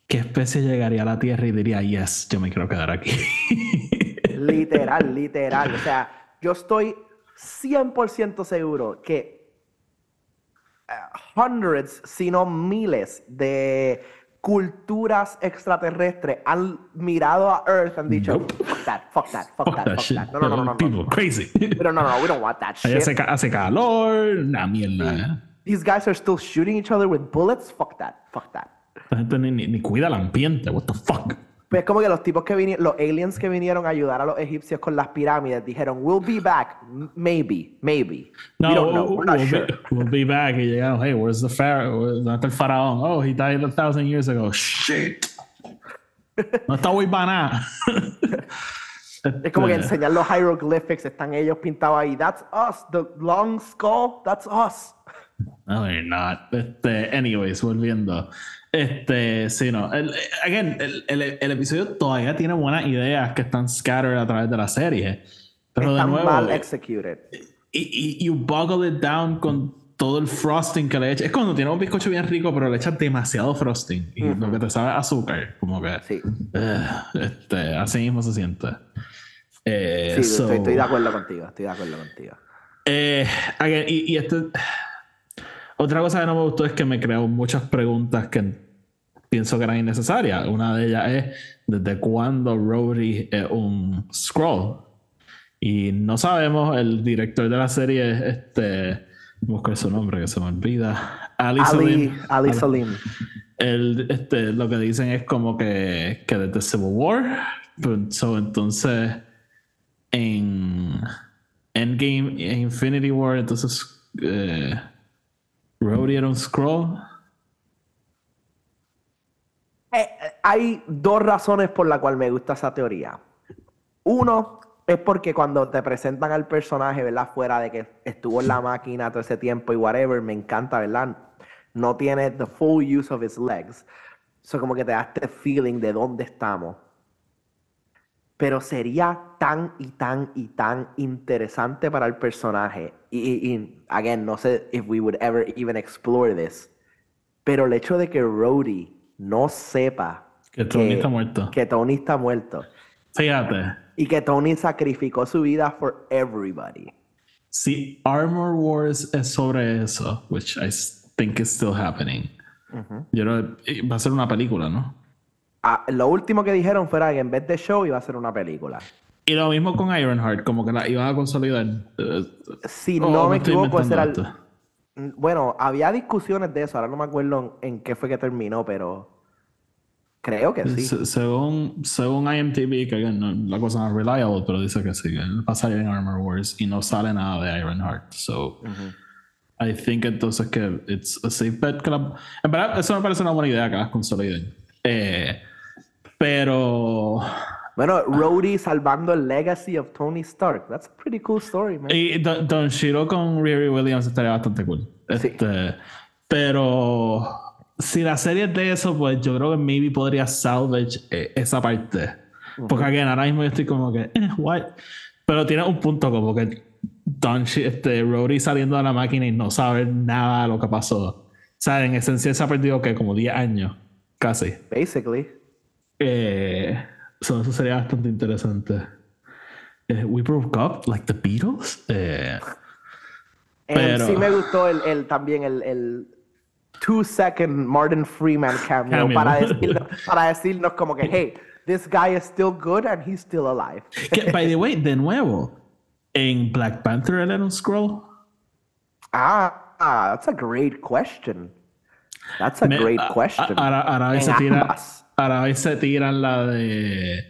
¿qué especie llegaría a la Tierra y diría, yes, yo me quiero quedar aquí? Literal, literal. O sea, yo estoy 100% seguro que eh, hundreds, si no miles de culturas extraterrestres han mirado a Earth han dicho, Nope. fuck that, fuck that, fuck, Fuck that, that fuck shit. that. No, no, no, no, no. People no. crazy. Pero no, no, we don't want that shit. hace, hace calor, una mierda. These guys are still shooting each other with bullets. Fuck that, fuck that. La gente ni, ni, ni cuida el ambiente. What the fuck? Pues es como que los tipos que vinieron, los aliens que vinieron a ayudar a los egipcios con las pirámides dijeron, we'll be back, maybe, maybe. No, we don't know, we're not we'll, sure. be, we'll be back. Y llegaron, hey, where's the pharaoh? ¿Dónde está el faraón? Oh, he died a thousand years ago. Shit. No está muy baná. Es como que Este, enseñar los hieroglyphics, están ellos pintados ahí. That's us, the long skull, that's us. No, they're not. Este, anyways, volviendo. Este, sí, no. El, again, el, el, el episodio todavía tiene buenas ideas que están scattered a través de la serie. Pero de Están nuevo, mal executed. y, y you boggle it down con todo el frosting que le echas. Es cuando tienes un bizcocho bien rico, pero le echas demasiado frosting. Y lo que te sabe es azúcar. Como que. Sí, Ugh, este, así mismo se siente. Eh, sí, so- estoy, estoy de acuerdo contigo, estoy de acuerdo contigo. eh, again, y, y esto. Otra cosa que no me gustó es que me creó muchas preguntas que pienso que eran innecesarias. Una de ellas es: ¿desde cuándo Rhodey es un scroll? Y no sabemos, el director de la serie es este. Busco su nombre que se me olvida. Ali, Ali, Salim. Ali Salim. El, este, lo que dicen es como que, que desde Civil War. Pero, so, entonces, en Endgame Infinity War, entonces, eh, Era un scroll. Eh, eh, hay dos razones por las cuales me gusta esa teoría. Uno es porque cuando te presentan al personaje, ¿verdad? Fuera de que estuvo en la máquina todo ese tiempo y whatever, me encanta, ¿verdad? No tiene the full use of his legs. Eso como que te da este feeling de dónde estamos. Pero sería tan y tan y tan interesante para el personaje. Y, y, y, again, no sé if we would ever even explore this. Pero el hecho de que Rhodey no sepa Que Tony está muerto. que Tony está muerto Fíjate, y que Tony sacrificó su vida for everybody. si Armor Wars es sobre eso, which I think is still happening, yo creo que va a ser una película, ¿no? Ah, lo último que dijeron fuera que en vez de show iba a ser una película. Y lo mismo con Ironheart, como que la iban a consolidar. Si oh, no me equivoco, ese era el- Bueno, había discusiones de eso, ahora no me acuerdo en, en qué fue que terminó, pero creo que sí. Se- según, según IMDb, que no, la cosa no es reliable, pero dice que sí, que va a salir en Armor Wars y no sale nada de Ironheart. So, I think entonces que it's a safe bet. Que la- en verdad, eso me parece una buena idea que las consoliden. Eh, pero. Bueno, Rhodey salvando el legacy of Tony Stark. That's a pretty cool story, man. Y Don, Don Shiro con Riri Williams estaría bastante cool. Sí. Este, Pero si la serie es de eso, pues yo creo que maybe podría salvage eh, esa parte. Porque again, ahora mismo yo estoy como que, eh, what? Pero tiene un punto como que Don este, Rhodey saliendo de la máquina y no saber nada de lo que pasó. O sea, en esencia se ha perdido que como 10 años, casi. Basically. Eh, so eso sería bastante interesante. Eh, we broke up like the Beatles. Eh, And Pero- sí me gustó el, el- también el, el two second Martin Freeman cameo, Cameo. Para, decirnos, para decirnos como que, hey, this guy is still good and he's still alive. que, by the way, de nuevo, en Black Panther él era un scroll. Ah, ah, that's a great question. That's a Me- great question. Ahora, ahora se tira, ambas. Ahora hoy se tiran la de.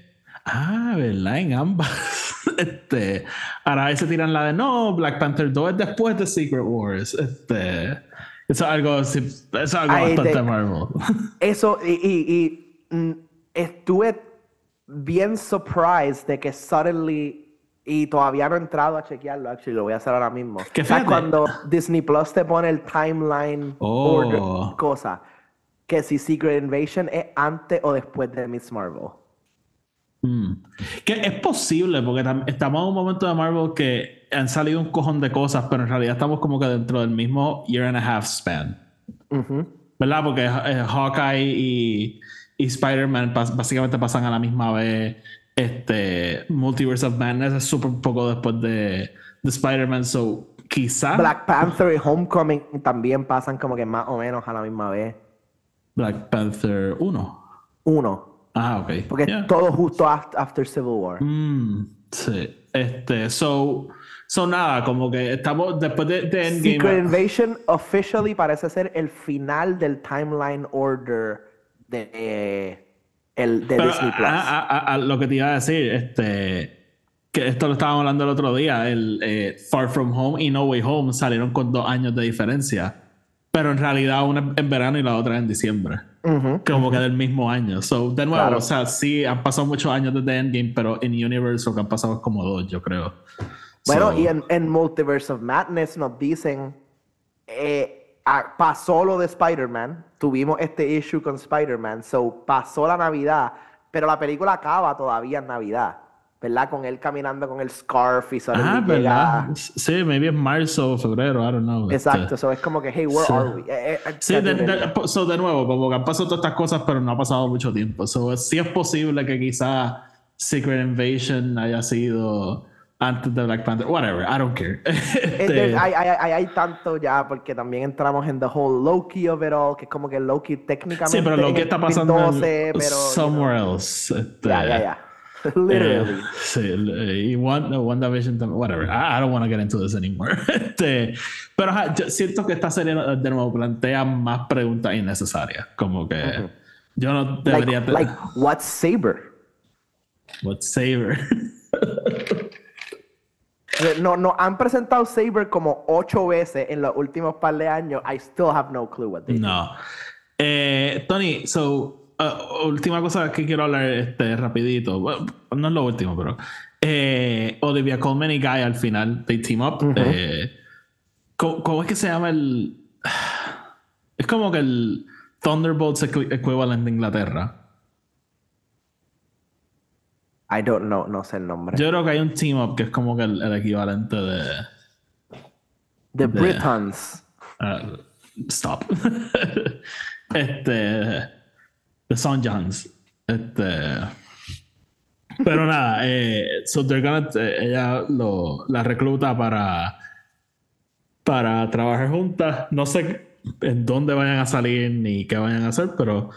Ah, ¿verdad? En ambas. Este, ahora hoy se tiran la de no, Black Panther 2 es después de Secret Wars. Este, Eso es algo, eso es algo Ay, bastante de- Marvel. Eso, y, y- y, mm, estuve bien surprised de que suddenly, y todavía no he entrado a chequearlo, actually, lo voy a hacer ahora mismo. Que O sea, cuando Disney Plus te pone el timeline Oh. order, cosa, que si Secret Invasion es antes o después de Miss Marvel. Mm. Que es posible, porque tam- estamos en un momento de Marvel que han salido un cojón de cosas, pero en realidad estamos como que dentro del mismo year and a half span. ¿Verdad? Porque eh, Hawkeye y, y Spider-Man pas- básicamente pasan a la misma vez. Este Multiverse of Madness es súper poco después de, de Spider-Man, so quizá Black Panther y Homecoming también pasan como que más o menos a la misma vez. Black Panther 1. Uno. Ah, ok. Porque Yeah. todo justo af- after Civil War. Mm, sí. Este, so, so nada, como que estamos después de, de Endgame. Secret Invasion officially parece ser el final del timeline order de, eh, el, de Pero, Disney Plus. a- a- a- a lo que te iba a decir, este, que esto lo estábamos hablando el otro día, el eh, Far From Home y No Way Home salieron con dos años de diferencia, pero en realidad una en verano y la otra en diciembre, Ujú. como que del mismo año. So, de nuevo, Claro. o sea, sí, han pasado muchos años desde Endgame, pero en Universe lo que han pasado es como dos, yo creo. Bueno, So, y en, en Multiverse of Madness nos dicen, eh, pasó lo de Spider-Man, tuvimos este issue con Spider-Man, so pasó la Navidad, pero la película acaba todavía en Navidad, ¿verdad? Con él caminando con el scarf y solo Ah, llega... ¿verdad? Sí, maybe es marzo o febrero, I don't know. este. Exacto, so es como que, hey, where Sí. are we? Eh, eh, Sí, de, de- so, de nuevo, como que han pasado todas estas cosas, pero no ha pasado mucho tiempo. So, sí es posible que quizá Secret Invasion haya sido antes de Black Panther. Whatever, I don't care. Este, hay, hay, hay, tanto ya, porque también entramos en the whole Loki of it all, que es como que Loki técnicamente sí, pero lo en que el está pasando en 2012, pero, you know, somewhere else. este, Ya, ya, ya. Literally. eh, sí, y One, WandaVision también, whatever. I, I don't want to get into this anymore. Este, pero ajá, yo siento que esta serie de nuevo plantea más preguntas innecesarias. Como que yo no debería like, like, what's Saber? What's Saber? No, no, han presentado Saber como ocho veces en los últimos par de años. I still have no clue what they. No. Eh, Tony, so, uh, última cosa que quiero hablar este, rapidito. Bueno, no es lo último, pero. eh, Olivia Colman y Guy al final, they team up. Eh, ¿cómo, cómo es que se llama el. Es como que el Thunderbolts equi- equivalent de Inglaterra. I don't know, no sé el nombre. Yo creo que hay un team up que es como que el, el equivalente de. The Britons. Uh, stop. este. The Son Johns. Este. Pero nada, eh, so they're gonna, eh, ella lo, la recluta para, para trabajar juntas. No sé en dónde vayan a salir ni qué vayan a hacer, pero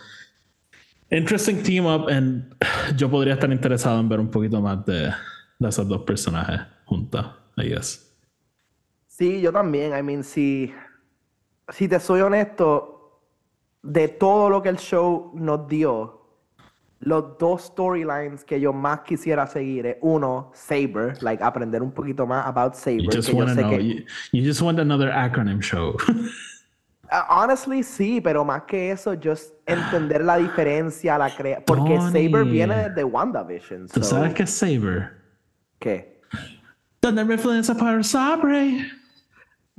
interesting team up. And yo podría estar interesado en ver un poquito más de, de esos dos personajes juntas, I guess. Sí, yo también. I mean, si, si te soy honesto, de todo lo que el show nos dio, los dos storylines que yo más quisiera seguir es uno, Saber, like aprender un poquito más about Saber. You just que yo want que- You, you just want another acronym show. Uh, honestly, sí, pero más que eso, just entender la diferencia, la crea... Porque Tony. Saber viene de WandaVision. ¿Tú so- sabes qué es Saber? ¿Qué? Thunder Influence para Sabre.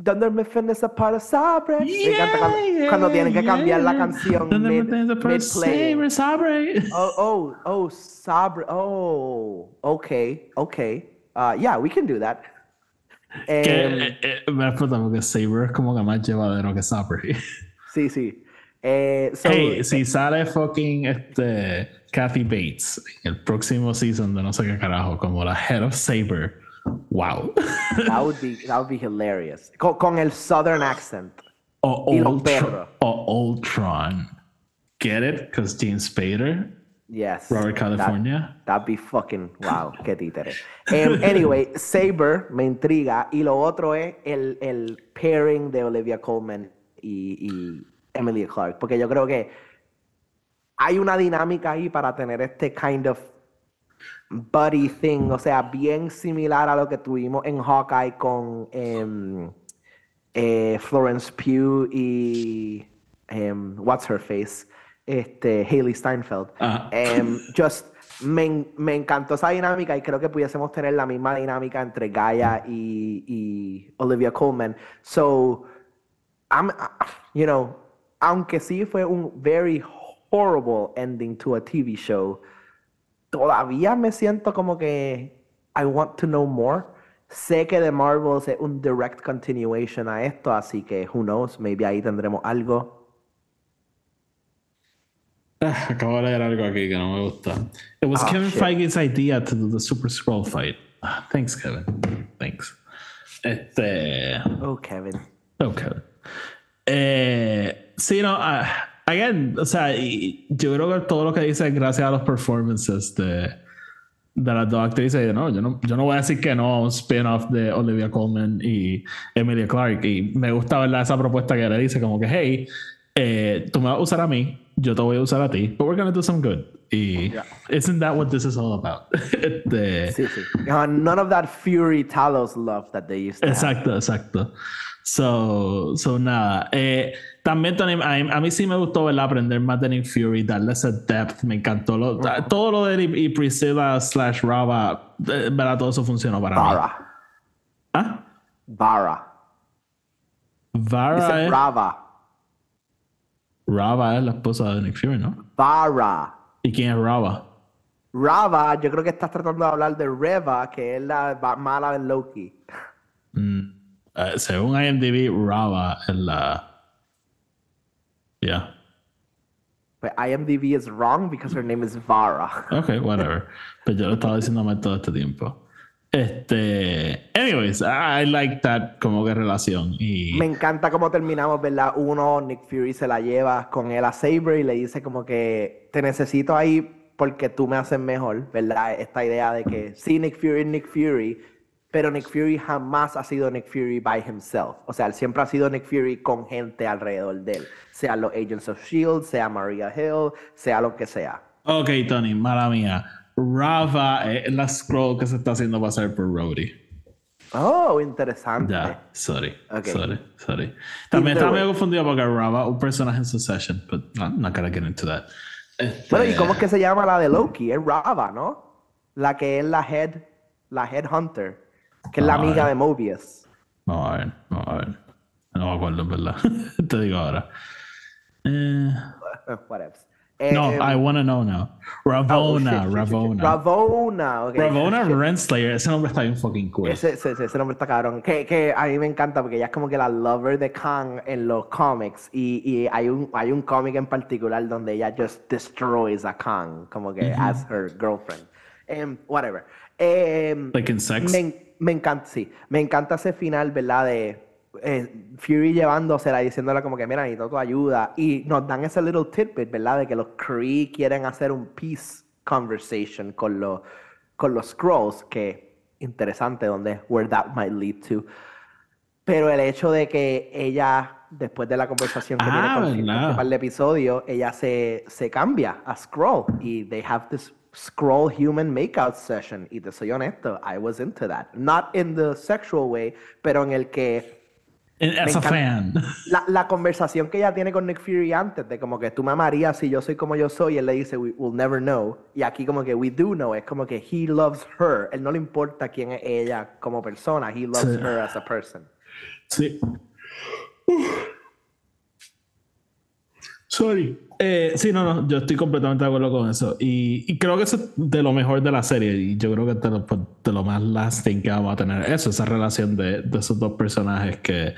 Thunder Mifflin is a part of Sabre. Me encanta cuando, cuando tienen que cambiar la canción Thunder mid, Influence para mid-play. Sabre, Sabre. Oh, oh, oh, Sabre. Oh, okay, okay. Uh, yeah, we can do that. Que Em, eh, eh, me explota porque Saber es como que más llevadero que Sabre. sí, sí. Eh, so, Hey, si sale fucking este Kathy Bates en el próximo season de no sé qué carajo, como la head of Saber. Wow. that would be that would be hilarious. Con, con el southern accent. o Ultron. O Ultron. Get it? Because James Spader, Yes. Robert that- California. That'd be fucking wow, qué títere. Em, anyway, Saber me intriga y lo otro es el, el pairing de Olivia Colman y, y Emilia Clarke, porque yo creo que hay una dinámica ahí para tener este kind of buddy thing, o sea, bien similar a lo que tuvimos en Hawkeye con em, eh, Florence Pugh y em, What's Her Face, este, Haley Steinfeld. Em, just me, me encantó esa dinámica y creo que pudiésemos tener la misma dinámica entre Gaia y, y Olivia Colman. So, I'm, you know, aunque sí fue un very horrible ending to a TV show, todavía me siento como que I want to know more. Sé que The Marvels es un direct continuation a esto, así que who knows, maybe ahí tendremos algo. Ah, acabo de leer algo aquí que no me gusta. It was Ah, Kevin shit. Feige's idea to do the Super Scroll fight. Ah, thanks, Kevin. Thanks. Este. Oh, Kevin. Oh, Kevin. Eh, sí, no. Again, o sea, y- yo creo que todo lo que dice es gracias a los performances de, de las dos actrices. No, yo no, yo no voy a decir que no a un spin-off de Olivia Colman y Emilia Clarke. Y me gusta ¿verdad? esa propuesta que le dice, como que, hey, eh, tú me vas a usar a mí, yo te voy a usar a ti, but we're gonna do some good. Y Yeah. isn't that what this is all about? Este, Sí, sí. Uh, none of that Fury Talos love that they used to have. Exacto, exacto. So, so nada. Eh, también, Tony, a, mí- a mí sí me gustó ¿verdad? aprender más de Nick Fury, darle ese depth. Me encantó. Lo, Todo lo de y, Priscilla slash Rava, eh, ¿verdad? Todo eso funcionó para mí. Vara. ¿Ah? Vara. Vara Dice es, Rava. Rava es la esposa de Nick Fury, ¿no? Vara. ¿Y quién es Rava? Rava, yo creo que estás tratando de hablar de Reva, que es la mala de Loki. Mm, eh, según IMDb, Rava es la. Yeah. But IMDb is wrong because her name is Vara. Ok, whatever. Pero yo lo estaba diciendo mal todo este tiempo. Este. Anyways, I, like that como que relación. Y. Me encanta cómo terminamos, ¿verdad? Uno, Nick Fury se la lleva con él a Saber y le dice como que te necesito ahí porque tú me haces mejor, ¿verdad? Esta idea de que sí, Nick Fury Nick Fury, pero Nick Fury jamás ha sido Nick Fury by himself. O sea, él siempre ha sido Nick Fury con gente alrededor de él. Sea los Agents of S.H.I.E.L.D., sea Maria Hill, sea lo que sea. Ok, Tony, mala mía. Rava es la scroll que se está haciendo pasar por Rhodey. Oh, interesante. Ya, sorry. Ok. Sorry, sorry. También estaba medio confundido porque Rava, un personaje en Succession, but I'm not gonna get into that. Este, Bueno, ¿y cómo es que se llama la de Loki? Es Rava, ¿no? La que es la head, la head hunter, que es la Ah, amiga eh. de Mobius. Vamos a ver, vamos a ver. No me acuerdo, en verdad. Te digo ahora. Eh, Whatever. no, Eh, I wanna know now. oh, Ravona, shit, shit, shit, shit. Ravona. Ravona, ok. Ravona. Renslayer, ese nombre está bien fucking cool. Ese, ese, ese- ese nombre está cabrón. Que, que a mí me encanta porque ella es como que la lover de Kang en los cómics. Y, y hay un, hay un cómic en particular donde ella just destroys a Kang, como que as her girlfriend. Em, whatever. Em, Like in sex. me, me encanta, sí. Me encanta ese final, ¿verdad? De eh, Fury llevándosela y diciéndole como que, mira, necesito tu ayuda. Y nos dan ese little tidbit, ¿verdad? De que los Kree quieren hacer un peace conversation con los, con los Scrolls, que interesante donde, where that might lead to. Pero el hecho de que ella, después de la conversación que Ah, tiene con de episodios, ella se, se cambia a Scroll y they have this Scroll human makeout session. Y te soy honesto, I was into that. Not in the sexual way, pero en el que as a fan. la, la conversación que ella tiene con Nick Fury antes, de como que tú me amarías si yo soy como yo soy, y él le dice, we will never know. Y aquí como que we do know, es como que he loves her. Él no le importa quién es ella como persona, he loves Sí. her as a person. Sí. Sorry. Eh, sí, no, no, yo estoy completamente de acuerdo con eso. Y, creo que eso es de lo mejor de la serie. Y yo creo que de lo, pues, de lo más lasting que vamos a tener. Eso, esa relación de, esos dos personajes que,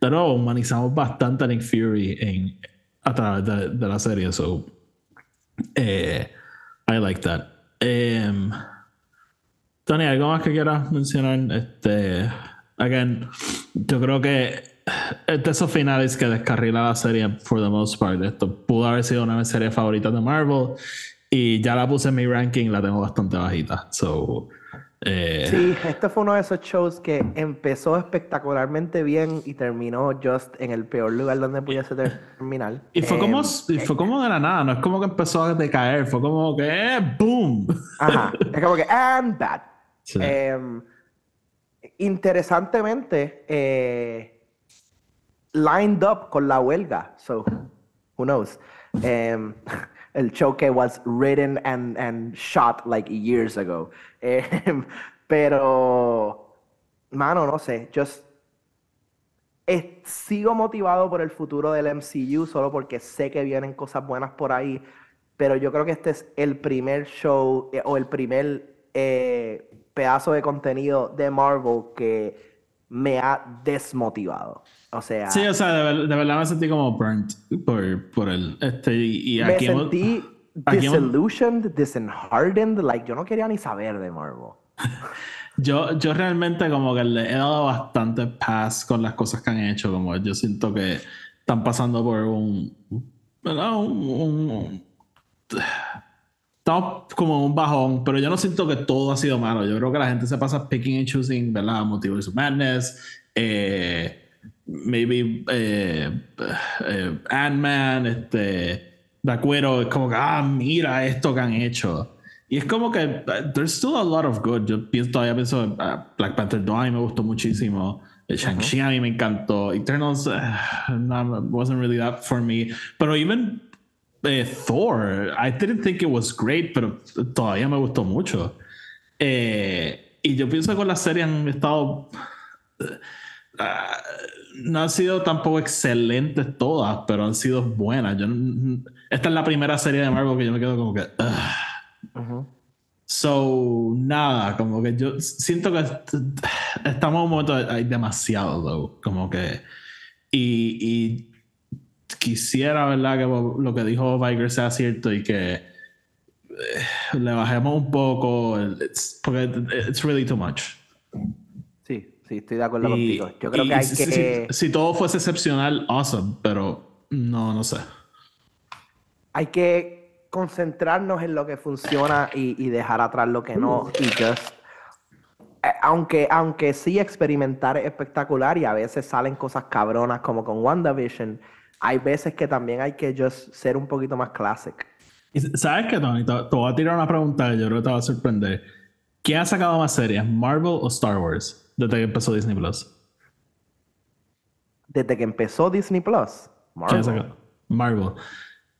de nuevo, humanizamos bastante a Nick Fury a través de, la serie. So, eh, I like that. Em, Tony, ¿algo más que quieras mencionar? Este, again, yo creo que de esos finales que descarrila la serie for the most part. Esto pudo haber sido una de mis series favoritas de Marvel y ya la puse en mi ranking, la tengo bastante bajita. So, eh, Sí, este fue uno de esos shows que empezó espectacularmente bien y terminó just en el peor lugar donde pudiese terminar. y fue como, Em, y fue como de la nada, no es como que empezó a decaer, fue como que eh, boom. Ajá, es como que, and bad. Sí. Em, interesantemente, eh, lined up con la huelga. So, who knows? Um, el choque was written and, and shot like years ago. Um, pero, mano, no sé. Just eh, sigo motivado por el futuro del MCU solo porque sé que vienen cosas buenas por ahí. Pero yo creo que este es el primer show eh, o el primer eh, pedazo de contenido de Marvel que me ha desmotivado. O sea. Sí, o sea, de, verdad me sentí como burnt por, por el. Este, y, me sentí disillusioned, disheartened. Like, yo no quería ni saber de Marvel. yo, yo realmente, como que le he dado bastante paz con las cosas que han hecho. Como yo siento que están pasando por un. ¿verdad? un estamos como un bajón, pero yo no siento que todo ha sido malo. Yo creo que la gente se pasa picking and choosing, ¿verdad? Motivo de su madness. Eh, maybe eh, eh, Ant-Man, este, Black Widow, es como que, ah, mira esto que han hecho. Y es como que, there's still a lot of good. Yo pienso, todavía pienso, uh, Black Panther 2 a mí me gustó muchísimo. Shang-Chi a mí me encantó. Eternals wasn't really that for me. Pero even eh, Thor, I didn't think it was great, pero todavía me gustó mucho. Eh, y yo pienso que con la serie han estado. Ah, no han sido tampoco excelentes todas, pero han sido buenas. Yo, esta es la primera serie de Marvel que yo me quedo como que. So, nada, como que yo siento que estamos en un momento, hay demasiado, como que. Y, y quisiera, ¿verdad? Que lo que dijo Viger sea cierto y que eh, le bajemos un poco, porque it's really too much. Sí, sí, estoy de acuerdo contigo. Yo creo que hay si, que... Si, todo fuese excepcional, awesome, pero no, no sé. Hay que concentrarnos en lo que funciona y, dejar atrás lo que no y just eh, aunque, aunque sí experimentar es espectacular y a veces salen cosas cabronas como con WandaVision, hay veces que también hay que just ser un poquito más classic. ¿Sabes qué, Tony? Te, voy a tirar una pregunta yo creo que te va a sorprender. ¿Quién ha sacado más series, Marvel o Star Wars, desde que empezó Disney Plus? Desde que empezó Disney Plus, Marvel. Marvel.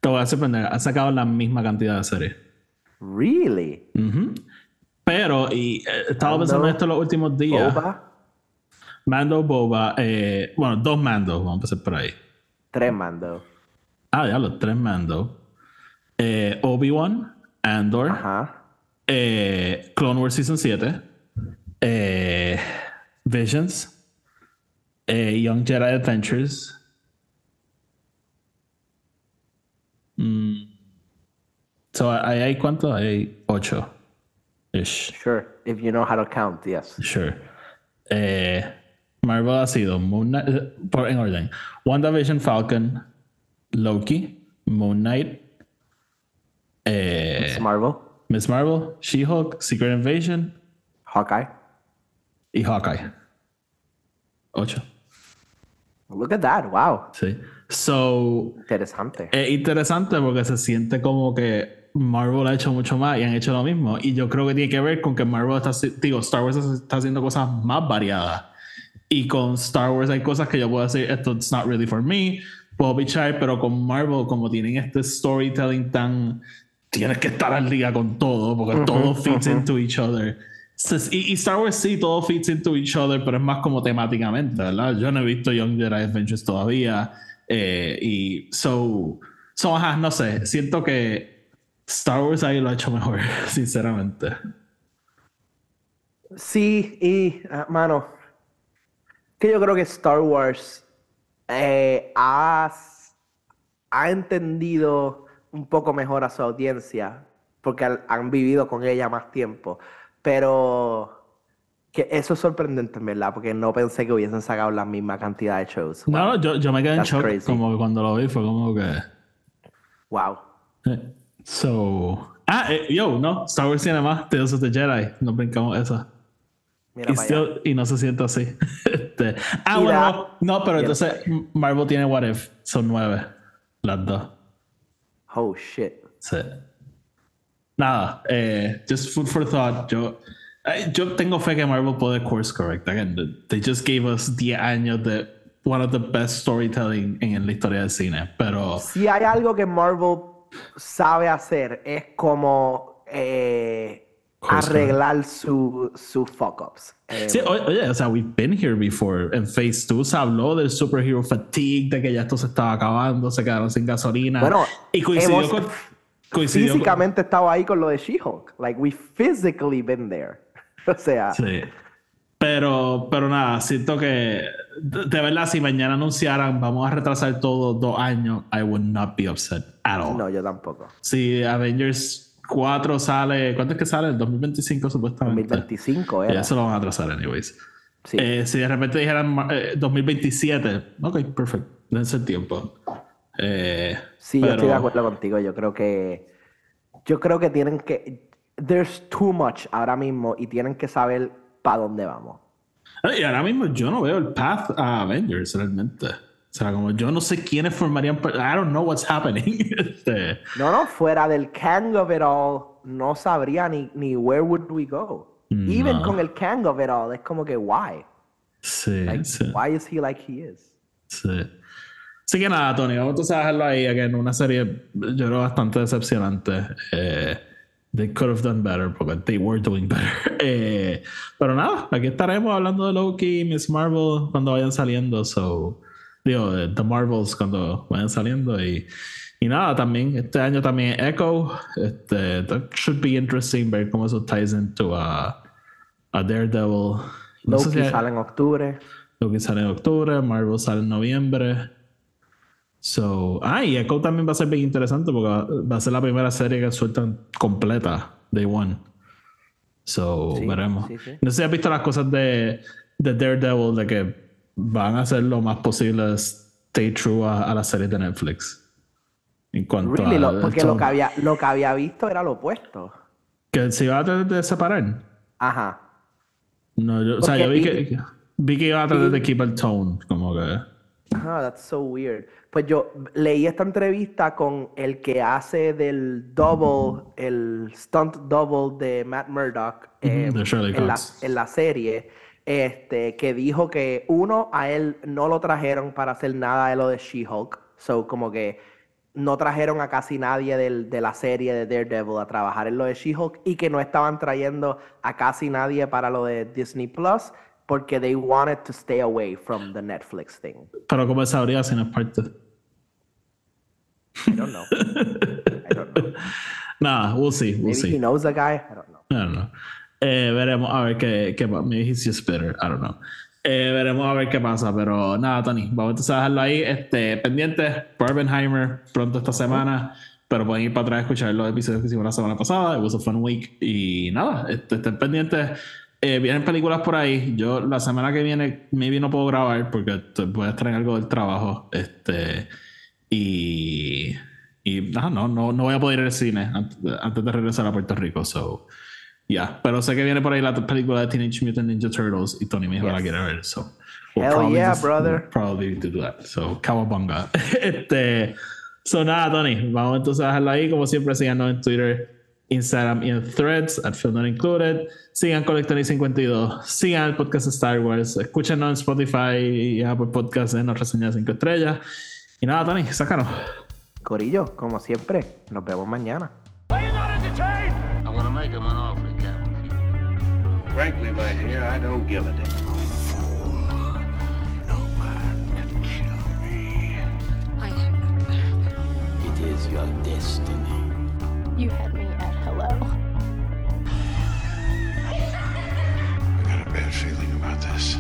Te voy a sorprender, ha sacado la misma cantidad de series. Really? Pero, y eh, estaba pensando esto los últimos días. Boba. Mando, Boba, eh, bueno, dos mandos, vamos a empezar por ahí. Tres mando. Ah, ya, los tres mando. Eh, Obi-Wan, Andor. Ajá. Eh, Clone Wars Season 7. Eh, Visions. Young Jedi Adventures. Mm. So, ¿hay, ¿hay cuánto? Hay ocho. Ish. Sure. If you know how to count, yes. Sure. Eh, Marvel ha sido Moon Knight, eh, por, en orden. WandaVision, Falcon, Loki, Moon Knight, eh, Miss Marvel, Miss Marvel, She-Hulk, Secret Invasion, Hawkeye y Hawkeye. Ocho. Look at that, wow. Sí. So, interesante. Es interesante porque se siente como que Marvel ha hecho mucho más y han hecho lo mismo. Y yo creo que tiene que ver con que Marvel está, digo, Star Wars está haciendo cosas más variadas. Y con Star Wars hay cosas que yo puedo decir, esto it's not really for me, puedo bichar, pero con Marvel, como tienen este storytelling tan. Tienes que estar al día con todo, porque todo fits into each other. Y, Star Wars sí, todo fits into each other, pero es más como temáticamente, ¿verdad? Yo no he visto Young Jedi Adventures todavía. Eh, y so, so, ajá, no sé, siento que Star Wars ahí lo ha hecho mejor, sinceramente. Sí, y, uh, mano, que yo creo que Star Wars eh, ha, entendido un poco mejor a su audiencia porque han, vivido con ella más tiempo. Pero que eso es sorprendente, ¿verdad? Porque no pensé que hubiesen sacado la misma cantidad de shows. No, yo, yo, me quedé en shock como que cuando lo vi fue como que... Wow. Eh, so... Ah, eh, yo, no, Star Wars tiene más Tales of the Jedi. No brincamos y, no se siente así. Este, ah, bueno, no, pero entonces Marvel tiene What If. Son nueve. Las dos. Oh, shit. Sí. Nada, eh, just food for thought. Yo, eh, yo tengo fe que Marvel puede course correct. Again, they just gave us 10 años de one of the best storytelling en la historia del cine. Pero. Si hay algo que Marvel sabe hacer, es como. Eh, arreglar sus su fuck ups. Eh, sí, oye, o sea, we've been here before. En Phase 2 se habló del superhero fatigue, de que ya esto se estaba acabando, se quedaron sin gasolina. Bueno, y coincidió con. Coincidió físicamente estaba ahí con lo de She-Hulk. Like, we physically been there. o sea. Sí. Pero, pero nada, siento que de verdad, si mañana anunciaran vamos a retrasar todo dos años, I would not be upset at all. No, yo tampoco. Si Avengers 4 sale. ¿Cuánto es que sale? El 2025 supuestamente. 2025, ¿eh? Ya se lo van a atrasar, anyways. Eh, si de repente dijeran 2027, eh, ok, perfecto. Dense el tiempo. Eh, sí, yo estoy de acuerdo contigo. Yo creo que. Yo creo que tienen que. There's too much ahora mismo y tienen que saber para dónde vamos. Y ahora mismo yo no veo el path a Avengers realmente. O sea, como yo no sé quiénes formarían. I don't know what's happening. Este, no, no, fuera del Kang of it all, no sabría ni, ni where would we go. Even con el Kang of it all, es como que, why? Sí, sí. Why is he like he is? Sí. Así que nada, Tony, vamos a dejarlo ahí, que en una serie, yo creo, bastante decepcionante. Eh, they could have done better, porque they were doing better. Eh, pero nada, aquí estaremos hablando de Loki y Miss Marvel cuando vayan saliendo, so digo, The Marvels cuando vayan saliendo y, y nada, también este año también Echo, este, that should be interesting ver cómo eso ties into a, a Daredevil. No Loki sale en octubre. Loki sale en octubre, Marvel sale en noviembre. So, ah, y Echo también va a ser bien interesante porque va a ser la primera serie que sueltan completa, Day One. So, veremos. No sé si has visto las cosas de, de Daredevil, de que van a hacer lo más posible stay true a, la serie de Netflix. En cuanto a. porque lo que, había, lo que había visto era lo opuesto. Que se iba a tratar de separar. Ajá. No, yo, o sea, yo vi que, vi que iba a tratar de keep el tone, como que. Ah, that's so weird. Pues yo leí esta entrevista con el que hace del double, el stunt double de Matt Murdock em, en, la, en la serie este, que dijo que uno, a él no lo trajeron para hacer nada de lo de She-Hulk. So, como que no trajeron a casi nadie de la serie de Daredevil a trabajar en lo de She-Hulk y que no estaban trayendo a casi nadie para lo de Disney Plus porque they wanted to stay away from the Netflix thing. Pero ¿cómo sabría si no es parte? I don't know. I don't know. Nah, we'll see. We'll Maybe see. he knows a guy. I don't know. I don't know. Eh, veremos a ver qué, qué Maybe he's just better. I don't know. Eh, veremos a ver qué pasa. Pero nada, Tony, vamos a dejarlo ahí. Este, pendiente, Barbenheimer pronto esta semana. Pero pueden ir para atrás a escuchar los episodios que hicimos la semana pasada. It was a fun week. Y nada, este, estén pendientes. Eh, vienen películas por ahí. Yo la semana que viene, maybe no puedo grabar porque voy a estar en algo del trabajo. Este, y. Y no, no, no voy a poder ir al cine antes de regresar a Puerto Rico. So. Ya, pero sé que viene por ahí la película de Teenage Mutant Ninja Turtles y Tony me dijo yes. la quiere ver. So, we'll Hell yeah, just, brother. We'll probably do that. So, cowabunga. este, so, nada, Tony, vamos entonces a dejarlo ahí. Como siempre, síganos en Twitter, Instagram y en Threads, at Film Not Included. Sigan Colectony52. Sigan el podcast Star Wars. Escúchenos en Spotify y Apple Podcasts en las reseñas 5 estrellas. Y nada, Tony, sácanos. Corillo, como siempre, nos vemos mañana. frankly, my dear, I don't give a damn. It is your destiny. You had me at hello. I got a bad feeling about this.